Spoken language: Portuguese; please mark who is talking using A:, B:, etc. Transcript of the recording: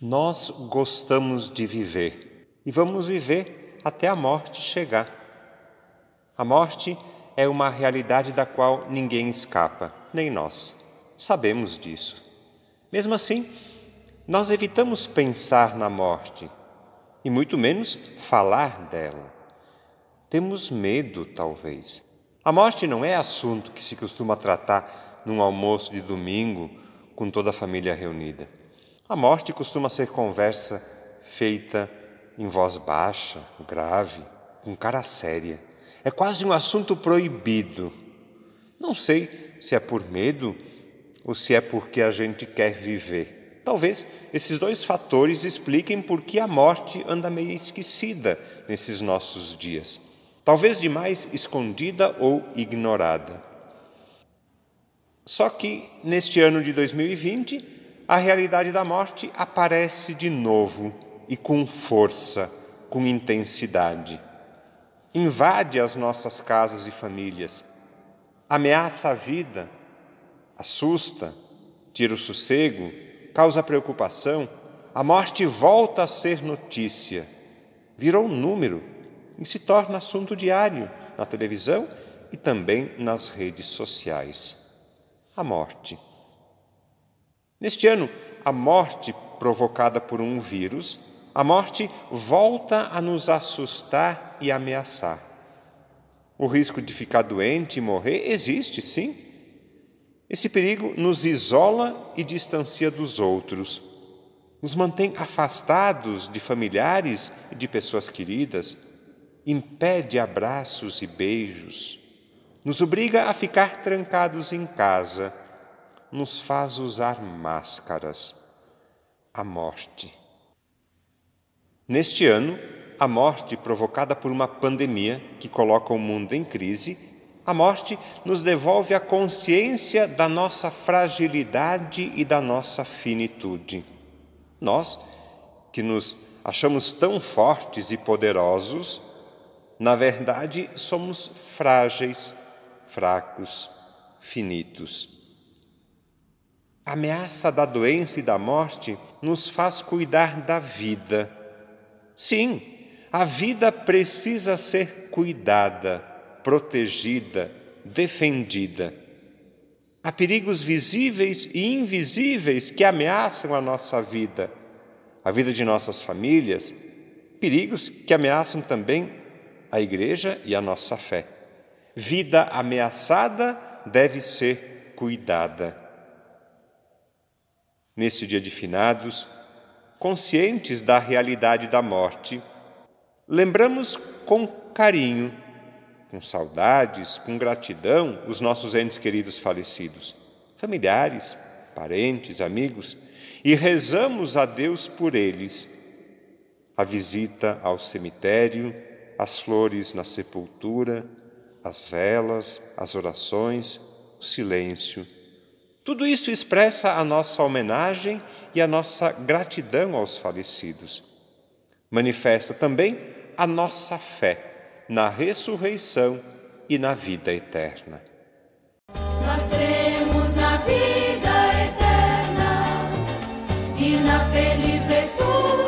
A: Nós gostamos de viver e vamos viver até a morte chegar. A morte é uma realidade da qual ninguém escapa, nem nós. Sabemos disso. Mesmo assim, nós evitamos pensar na morte e muito menos falar dela. Temos medo, talvez. A morte não é assunto que se costuma tratar num almoço de domingo com toda a família reunida. A morte costuma ser conversa feita em voz baixa, grave, com cara séria. É quase um assunto proibido. Não sei se é por medo ou se é porque a gente quer viver. Talvez esses dois fatores expliquem por que a morte anda meio esquecida nesses nossos dias. Talvez demais escondida ou ignorada. Só que neste ano de 2020, a realidade da morte aparece de novo e com força, com intensidade. Invade as nossas casas e famílias, ameaça a vida, assusta, tira o sossego, causa preocupação. A morte volta a ser notícia, virou um número e se torna assunto diário na televisão e também nas redes sociais. A morte. Neste ano, a morte provocada por um vírus, a morte volta a nos assustar e ameaçar. O risco de ficar doente e morrer existe, sim. Esse perigo nos isola e distancia dos outros, nos mantém afastados de familiares e de pessoas queridas, impede abraços e beijos, nos obriga a ficar trancados em casa nos faz usar máscaras, a morte. Neste ano, a morte provocada por uma pandemia que coloca o mundo em crise, a morte nos devolve a consciência da nossa fragilidade e da nossa finitude. Nós, que nos achamos tão fortes e poderosos, na verdade somos frágeis, fracos, finitos. A ameaça da doença e da morte nos faz cuidar da vida. Sim, a vida precisa ser cuidada, protegida, defendida. Há perigos visíveis e invisíveis que ameaçam a nossa vida, a vida de nossas famílias, perigos que ameaçam também a igreja e a nossa fé. Vida ameaçada deve ser cuidada nesse dia de finados, conscientes da realidade da morte, lembramos com carinho, com saudades, com gratidão os nossos entes queridos falecidos, familiares, parentes, amigos, e rezamos a Deus por eles. A visita ao cemitério, as flores na sepultura, as velas, as orações, o silêncio tudo isso expressa a nossa homenagem e a nossa gratidão aos falecidos. Manifesta também a nossa fé na ressurreição e na vida eterna.
B: Nós cremos na vida eterna e na feliz ressurreição